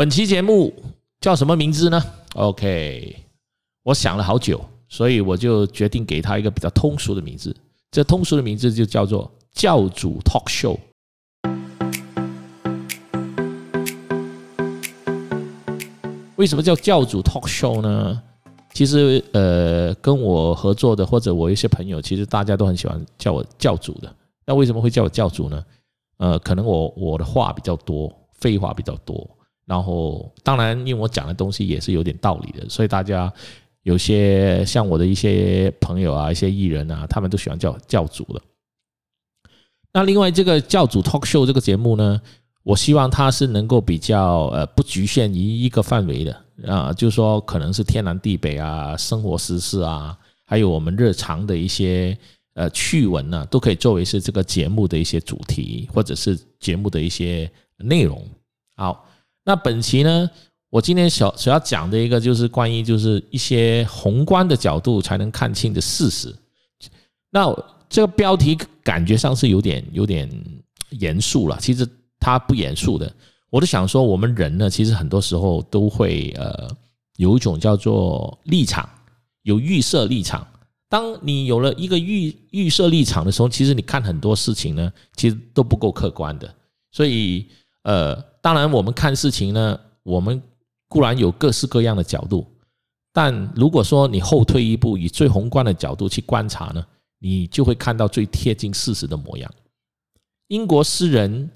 本期节目叫什么名字呢？OK，我想了好久，所以我就决定给他一个比较通俗的名字。这通俗的名字就叫做“教主 Talk Show”。为什么叫教主 Talk Show 呢？其实，呃，跟我合作的或者我一些朋友，其实大家都很喜欢叫我教主的。那为什么会叫我教主呢？呃，可能我我的话比较多，废话比较多。然后，当然，因为我讲的东西也是有点道理的，所以大家有些像我的一些朋友啊，一些艺人啊，他们都喜欢叫教主的。那另外，这个教主 Talk Show 这个节目呢？我希望它是能够比较呃不局限于一个范围的啊，就是说可能是天南地北啊，生活实事啊，还有我们日常的一些呃趣闻呢，都可以作为是这个节目的一些主题，或者是节目的一些内容。好，那本期呢，我今天所所要讲的一个就是关于就是一些宏观的角度才能看清的事实。那这个标题感觉上是有点有点严肃了，其实。它不严肃的，我都想说，我们人呢，其实很多时候都会呃有一种叫做立场，有预设立场。当你有了一个预预设立场的时候，其实你看很多事情呢，其实都不够客观的。所以呃，当然我们看事情呢，我们固然有各式各样的角度，但如果说你后退一步，以最宏观的角度去观察呢，你就会看到最贴近事实的模样。英国诗人。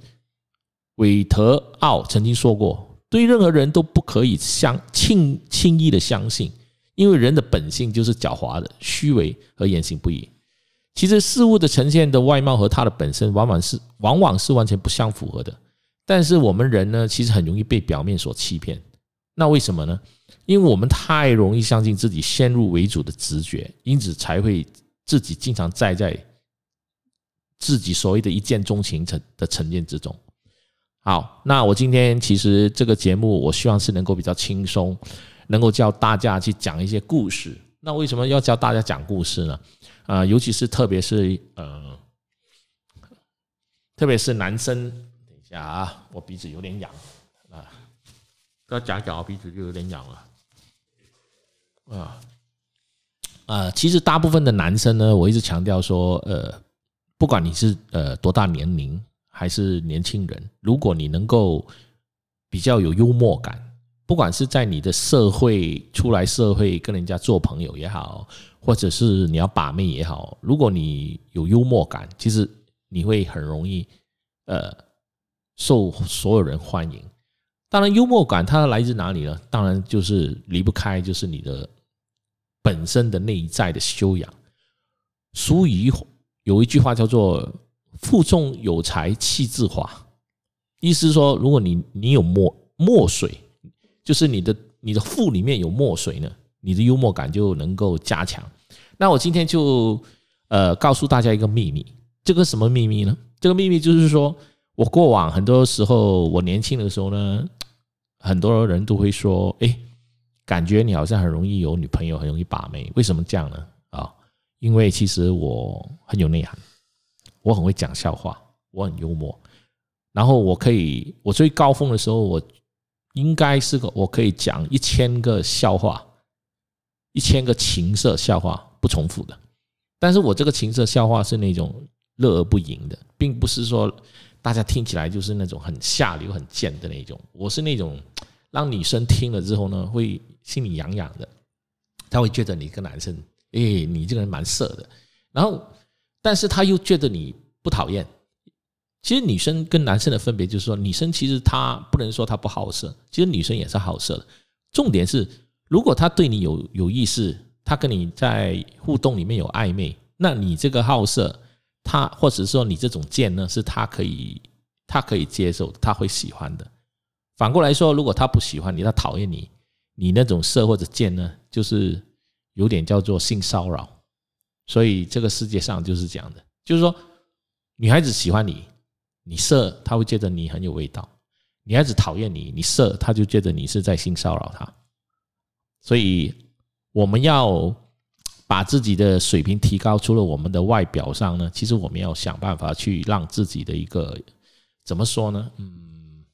韦特奥曾经说过：“对任何人都不可以相轻轻易的相信，因为人的本性就是狡猾的、虚伪和言行不一。其实事物的呈现的外貌和它的本身，往往是往往是完全不相符合的。但是我们人呢，其实很容易被表面所欺骗。那为什么呢？因为我们太容易相信自己先入为主的直觉，因此才会自己经常栽在自己所谓的一见钟情成的成见之中。”好，那我今天其实这个节目，我希望是能够比较轻松，能够教大家去讲一些故事。那为什么要教大家讲故事呢？啊，尤其是特别是呃，特别是男生。啊，我鼻子有点痒啊，要讲讲，我鼻子就有点痒了。啊啊，其实大部分的男生呢，我一直强调说，呃，不管你是呃多大年龄。还是年轻人，如果你能够比较有幽默感，不管是在你的社会出来社会跟人家做朋友也好，或者是你要把妹也好，如果你有幽默感，其实你会很容易呃受所有人欢迎。当然，幽默感它来自哪里呢？当然就是离不开就是你的本身的内在的修养。俗语有一句话叫做。腹中有才气自华，意思说，如果你你有墨墨水，就是你的你的腹里面有墨水呢，你的幽默感就能够加强。那我今天就呃告诉大家一个秘密，这个什么秘密呢？这个秘密就是说我过往很多时候，我年轻的时候呢，很多人都会说，哎，感觉你好像很容易有女朋友，很容易把妹，为什么这样呢？啊，因为其实我很有内涵。我很会讲笑话，我很幽默，然后我可以，我最高峰的时候，我应该是个我可以讲一千个笑话，一千个情色笑话不重复的。但是我这个情色笑话是那种乐而不淫的，并不是说大家听起来就是那种很下流、很贱的那种。我是那种让女生听了之后呢，会心里痒痒的，她会觉得你跟男生，哎，你这个人蛮色的，然后。但是她又觉得你不讨厌。其实女生跟男生的分别就是说，女生其实她不能说她不好色，其实女生也是好色的。重点是，如果她对你有有意思，她跟你在互动里面有暧昧，那你这个好色，他或者说你这种贱呢，是他可以他可以接受，他会喜欢的。反过来说，如果他不喜欢你，他讨厌你，你那种色或者贱呢，就是有点叫做性骚扰。所以这个世界上就是这样的，就是说，女孩子喜欢你，你色，她会觉得你很有味道；女孩子讨厌你，你色，她就觉得你是在性骚扰她。所以我们要把自己的水平提高，除了我们的外表上呢，其实我们要想办法去让自己的一个怎么说呢？嗯，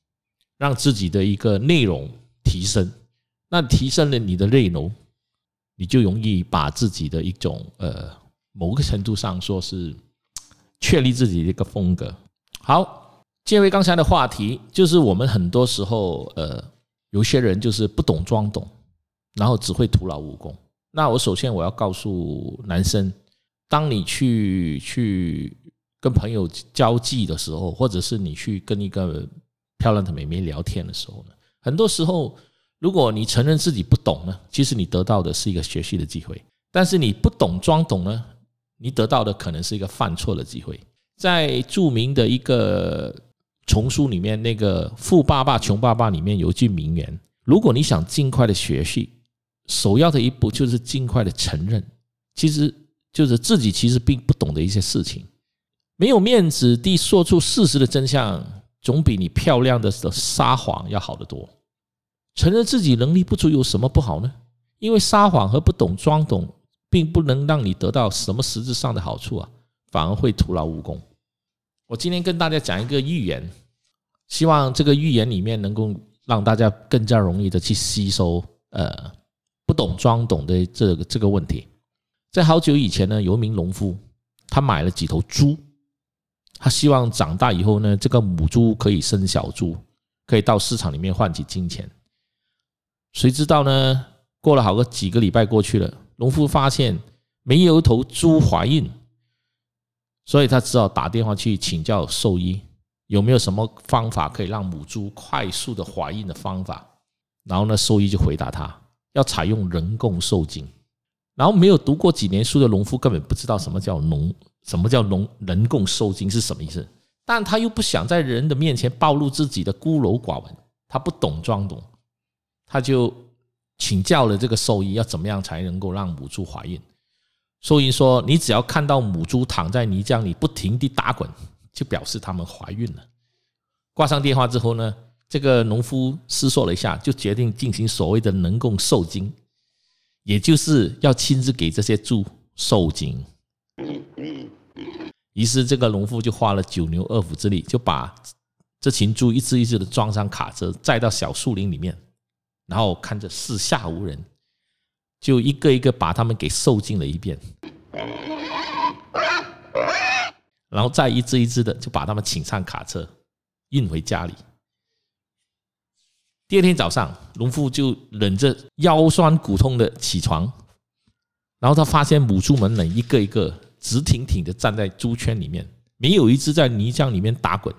让自己的一个内容提升。那提升了你的内容，你就容易把自己的一种呃某个程度上说是确立自己的一个风格。好，借回刚才的话题，就是我们很多时候呃有些人就是不懂装懂，然后只会徒劳无功。那我首先我要告诉男生，当你去去跟朋友交际的时候，或者是你去跟一个漂亮的美眉聊天的时候呢，很多时候。如果你承认自己不懂呢，其实你得到的是一个学习的机会；但是你不懂装懂呢，你得到的可能是一个犯错的机会。在著名的一个丛书里面，那个《富爸爸穷爸爸》里面有一句名言：如果你想尽快的学习，首要的一步就是尽快的承认，其实就是自己其实并不懂的一些事情。没有面子地说出事实的真相，总比你漂亮的撒谎要好得多。承认自己能力不足有什么不好呢？因为撒谎和不懂装懂，并不能让你得到什么实质上的好处啊，反而会徒劳无功。我今天跟大家讲一个寓言，希望这个寓言里面能够让大家更加容易的去吸收。呃，懂装懂的这个这个问题，在好久以前呢，有一名农夫，他买了几头猪，他希望长大以后呢，这个母猪可以生小猪，可以到市场里面换取金钱。谁知道呢？过了好个几个礼拜过去了，农夫发现没有一头猪怀孕，所以他只好打电话去请教兽医，有没有什么方法可以让母猪快速的怀孕的方法。然后呢，兽医就回答他要采用人工受精。然后没有读过几年书的农夫根本不知道什么叫农，什么叫农人工受精是什么意思，但他又不想在人的面前暴露自己的孤陋寡闻，他不懂装懂。他就请教了这个兽医，要怎么样才能够让母猪怀孕？兽医说：“你只要看到母猪躺在泥浆里不停地打滚，就表示它们怀孕了。”挂上电话之后呢，这个农夫思索了一下，就决定进行所谓的人工受精，也就是要亲自给这些猪受精。于是，这个农夫就花了九牛二虎之力，就把这群猪一只一只的装上卡车，载到小树林里面。然后看着四下无人，就一个一个把他们给受精了一遍，然后再一只一只的就把他们请上卡车，运回家里。第二天早上，农夫就忍着腰酸骨痛的起床，然后他发现母猪们呢一个一个直挺挺的站在猪圈里面，没有一只在泥浆里面打滚。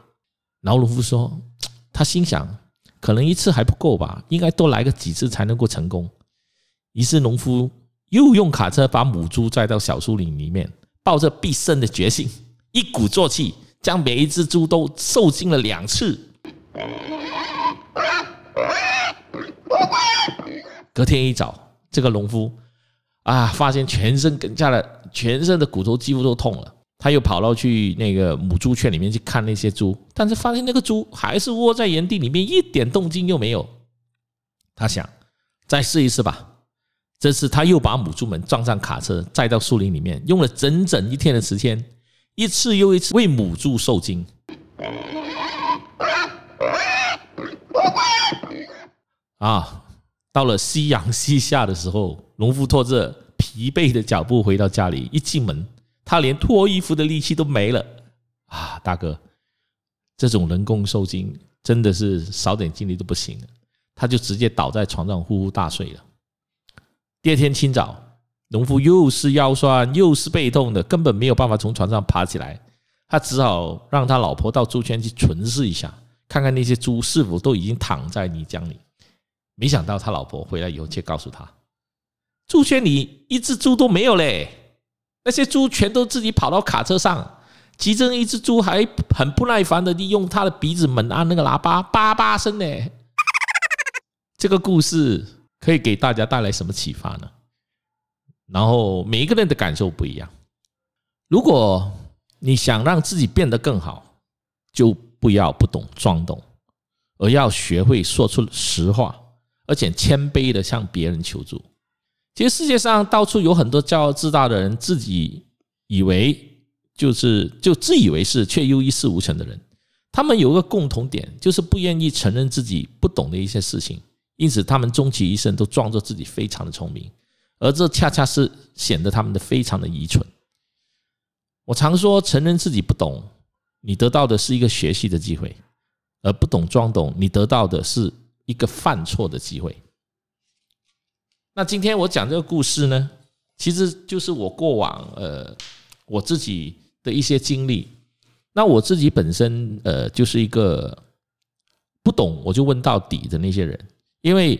然后农夫说，他心想。可能一次还不够吧，应该多来个几次才能够成功。于是农夫又用卡车把母猪载到小树林里面，抱着必胜的决心，一鼓作气将每一只猪都受精了两次。隔天一早，这个农夫啊，发现全身更加的，全身的骨头几乎都痛了。他又跑到去那个母猪圈里面去看那些猪，但是发现那个猪还是窝在原地里面，一点动静又没有。他想再试一次吧。这次他又把母猪们装上卡车，载到树林里面，用了整整一天的时间，一次又一次为母猪受精。啊，到了夕阳西下的时候，农夫拖着疲惫的脚步回到家里，一进门。他连脱衣服的力气都没了啊！大哥，这种人工受精真的是少点精力都不行了。他就直接倒在床上呼呼大睡了。第二天清早，农夫又是腰酸又是背痛的，根本没有办法从床上爬起来。他只好让他老婆到猪圈去巡视一下，看看那些猪是否都已经躺在泥浆里。没想到他老婆回来以后，却告诉他，猪圈里一只猪都没有嘞。那些猪全都自己跑到卡车上，其中一只猪还很不耐烦的利用它的鼻子猛按那个喇叭，叭叭声呢。这个故事可以给大家带来什么启发呢？然后每一个人的感受不一样。如果你想让自己变得更好，就不要不懂装懂，而要学会说出实话，而且谦卑的向别人求助。其实世界上到处有很多骄傲自大的人，自己以为就是就自以为是，却又一事无成的人。他们有个共同点，就是不愿意承认自己不懂的一些事情，因此他们终其一生都装作自己非常的聪明，而这恰恰是显得他们的非常的愚蠢。我常说，承认自己不懂，你得到的是一个学习的机会；而不懂装懂，你得到的是一个犯错的机会。那今天我讲这个故事呢，其实就是我过往呃我自己的一些经历。那我自己本身呃就是一个不懂我就问到底的那些人，因为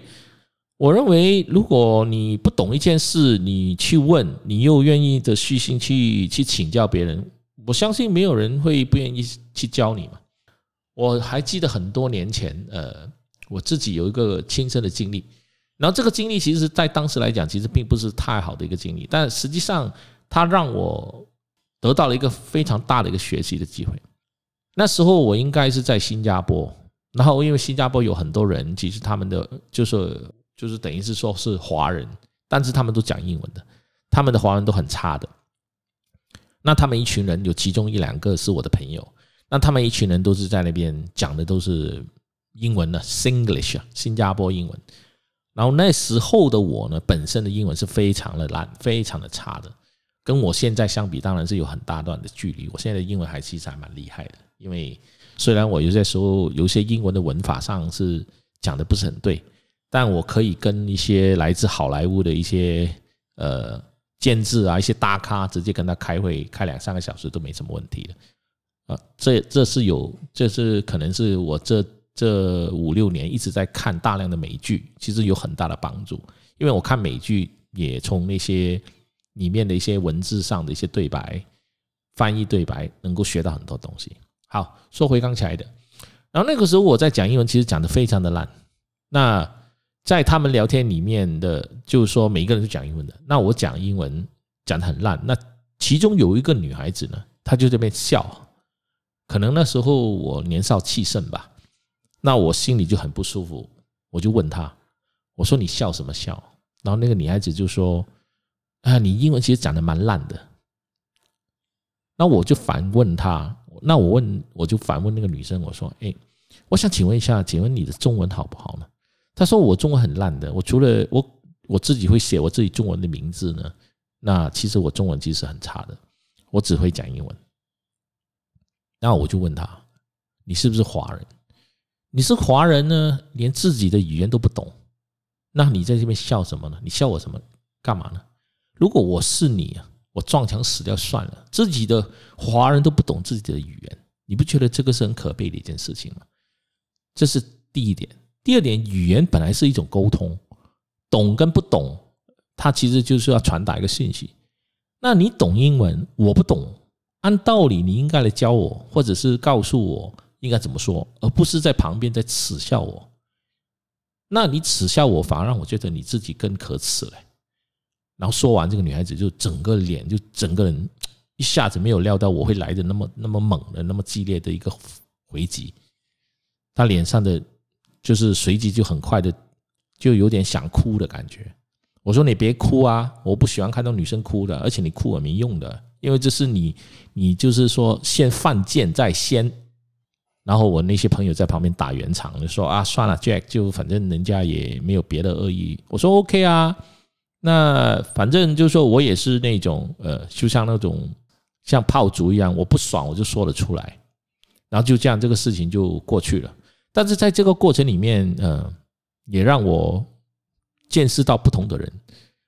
我认为如果你不懂一件事，你去问，你又愿意的虚心去去请教别人，我相信没有人会不愿意去教你嘛。我还记得很多年前，呃，我自己有一个亲身的经历，然后这个经历其实，在当时来讲，其实并不是太好的一个经历，但实际上它让我。得到了一个非常大的一个学习的机会。那时候我应该是在新加坡，然后因为新加坡有很多人，其实他们的就是就是等于是说是华人，但是他们都讲英文的，他们的华人都很差的。那他们一群人有其中一两个是我的朋友，那他们一群人都是在那边讲的都是英文呢，Singlish 啊，新加坡英文。然后那时候的我呢，本身的英文是非常的烂，非常的差的。跟我现在相比，当然是有很大段的距离。我现在的英文还其实还蛮厉害的，因为虽然我有些时候有些英文的文法上是讲的不是很对，但我可以跟一些来自好莱坞的一些呃监制啊、一些大咖直接跟他开会，开两三个小时都没什么问题的啊。这这是有，这是可能是我这这五六年一直在看大量的美剧，其实有很大的帮助，因为我看美剧也从那些。里面的一些文字上的一些对白、翻译对白，能够学到很多东西。好，说回刚才的，然后那个时候我在讲英文，其实讲的非常的烂。那在他们聊天里面的，就是说每一个人都讲英文的，那我讲英文讲的很烂。那其中有一个女孩子呢，她就这边笑，可能那时候我年少气盛吧，那我心里就很不舒服，我就问他，我说你笑什么笑？然后那个女孩子就说。啊，你英文其实讲的蛮烂的。那我就反问他，那我问我就反问那个女生，我说：“哎，我想请问一下，请问你的中文好不好呢？”他说：“我中文很烂的，我除了我我自己会写我自己中文的名字呢，那其实我中文其实很差的，我只会讲英文。”然后我就问他：“你是不是华人？你是华人呢，连自己的语言都不懂，那你在这边笑什么呢？你笑我什么？干嘛呢？”如果我是你啊，我撞墙死掉算了。自己的华人都不懂自己的语言，你不觉得这个是很可悲的一件事情吗？这是第一点。第二点，语言本来是一种沟通，懂跟不懂，它其实就是要传达一个信息。那你懂英文，我不懂，按道理你应该来教我，或者是告诉我应该怎么说，而不是在旁边在耻笑我。那你耻笑我，反而让我觉得你自己更可耻嘞。然后说完，这个女孩子就整个脸就整个人一下子没有料到我会来的那么那么猛的那么激烈的一个回击，她脸上的就是随即就很快的就有点想哭的感觉。我说你别哭啊，我不喜欢看到女生哭的，而且你哭也没用的，因为这是你你就是说先犯贱在先。然后我那些朋友在旁边打圆场，就说啊算了，Jack 就反正人家也没有别的恶意。我说 OK 啊。那反正就是说我也是那种呃，就像那种像炮竹一样，我不爽我就说了出来，然后就这样这个事情就过去了。但是在这个过程里面，呃，也让我见识到不同的人。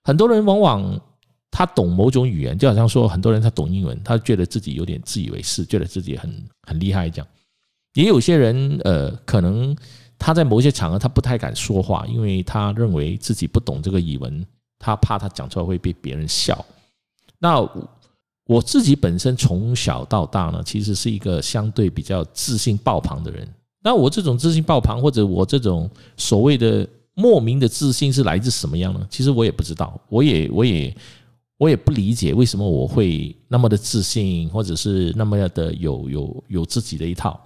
很多人往往他懂某种语言，就好像说很多人他懂英文，他觉得自己有点自以为是，觉得自己很很厉害这样。也有些人呃，可能他在某些场合他不太敢说话，因为他认为自己不懂这个语文。他怕他讲出来会被别人笑。那我自己本身从小到大呢，其实是一个相对比较自信爆棚的人。那我这种自信爆棚，或者我这种所谓的莫名的自信，是来自什么样呢？其实我也不知道，我也我也我也不理解为什么我会那么的自信，或者是那么的有有有自己的一套。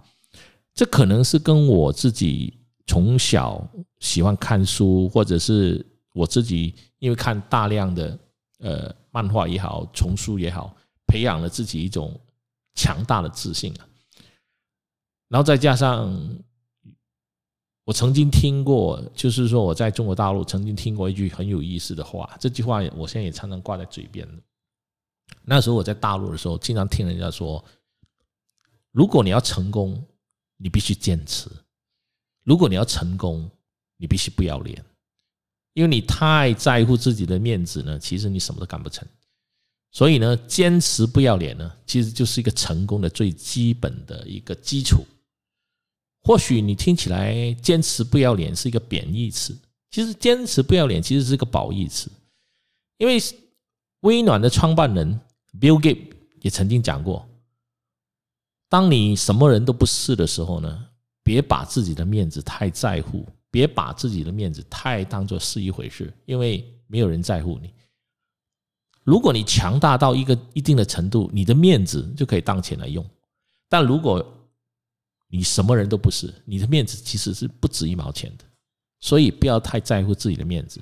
这可能是跟我自己从小喜欢看书，或者是。我自己因为看大量的呃漫画也好，丛书也好，培养了自己一种强大的自信啊。然后再加上我曾经听过，就是说我在中国大陆曾经听过一句很有意思的话，这句话我现在也常常挂在嘴边那时候我在大陆的时候，经常听人家说，如果你要成功，你必须坚持；如果你要成功，你必须不要脸。因为你太在乎自己的面子呢，其实你什么都干不成。所以呢，坚持不要脸呢，其实就是一个成功的最基本的一个基础。或许你听起来“坚持不要脸”是一个贬义词，其实“坚持不要脸”其实是一个褒义词。因为微软的创办人 Bill Gates 也曾经讲过：，当你什么人都不是的时候呢，别把自己的面子太在乎。别把自己的面子太当做是一回事，因为没有人在乎你。如果你强大到一个一定的程度，你的面子就可以当钱来用。但如果你什么人都不是，你的面子其实是不值一毛钱的。所以不要太在乎自己的面子。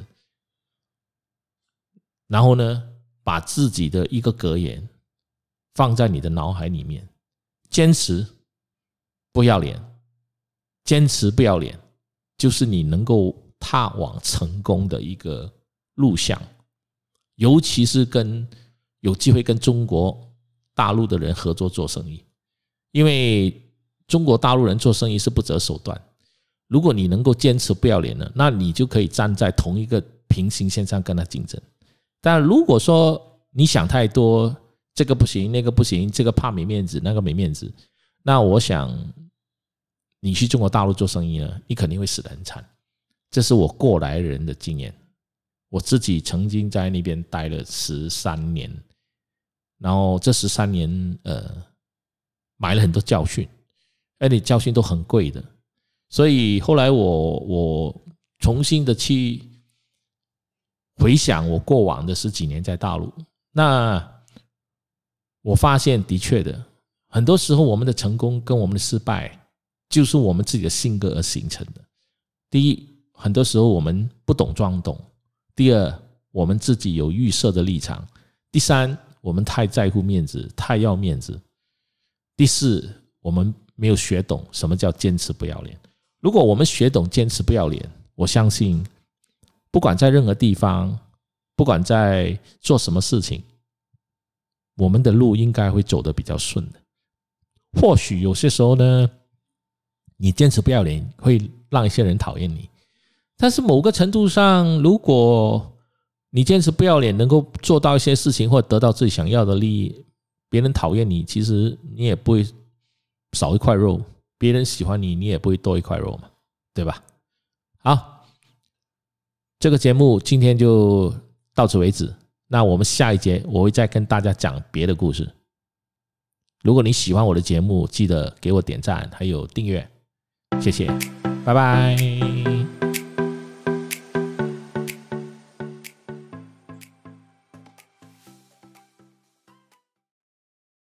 然后呢，把自己的一个格言放在你的脑海里面：坚持，不要脸，坚持不要脸。就是你能够踏往成功的一个路向，尤其是跟有机会跟中国大陆的人合作做生意，因为中国大陆人做生意是不择手段。如果你能够坚持不要脸的，那你就可以站在同一个平行线上跟他竞争。但如果说你想太多，这个不行，那个不行，这个怕没面子，那个没面子，那我想。你去中国大陆做生意呢，你肯定会死得很惨。这是我过来人的经验，我自己曾经在那边待了十三年，然后这十三年呃，买了很多教训，而且教训都很贵的。所以后来我我重新的去回想我过往的十几年在大陆，那我发现的确的，很多时候我们的成功跟我们的失败。就是我们自己的性格而形成的。第一，很多时候我们不懂装懂；第二，我们自己有预设的立场；第三，我们太在乎面子，太要面子；第四，我们没有学懂什么叫坚持不要脸。如果我们学懂坚持不要脸，我相信，不管在任何地方，不管在做什么事情，我们的路应该会走得比较顺的。或许有些时候呢。你坚持不要脸，会让一些人讨厌你。但是某个程度上，如果你坚持不要脸，能够做到一些事情，或得到自己想要的利益，别人讨厌你，其实你也不会少一块肉；别人喜欢你，你也不会多一块肉嘛，对吧？好，这个节目今天就到此为止。那我们下一节我会再跟大家讲别的故事。如果你喜欢我的节目，记得给我点赞，还有订阅。谢谢，拜拜。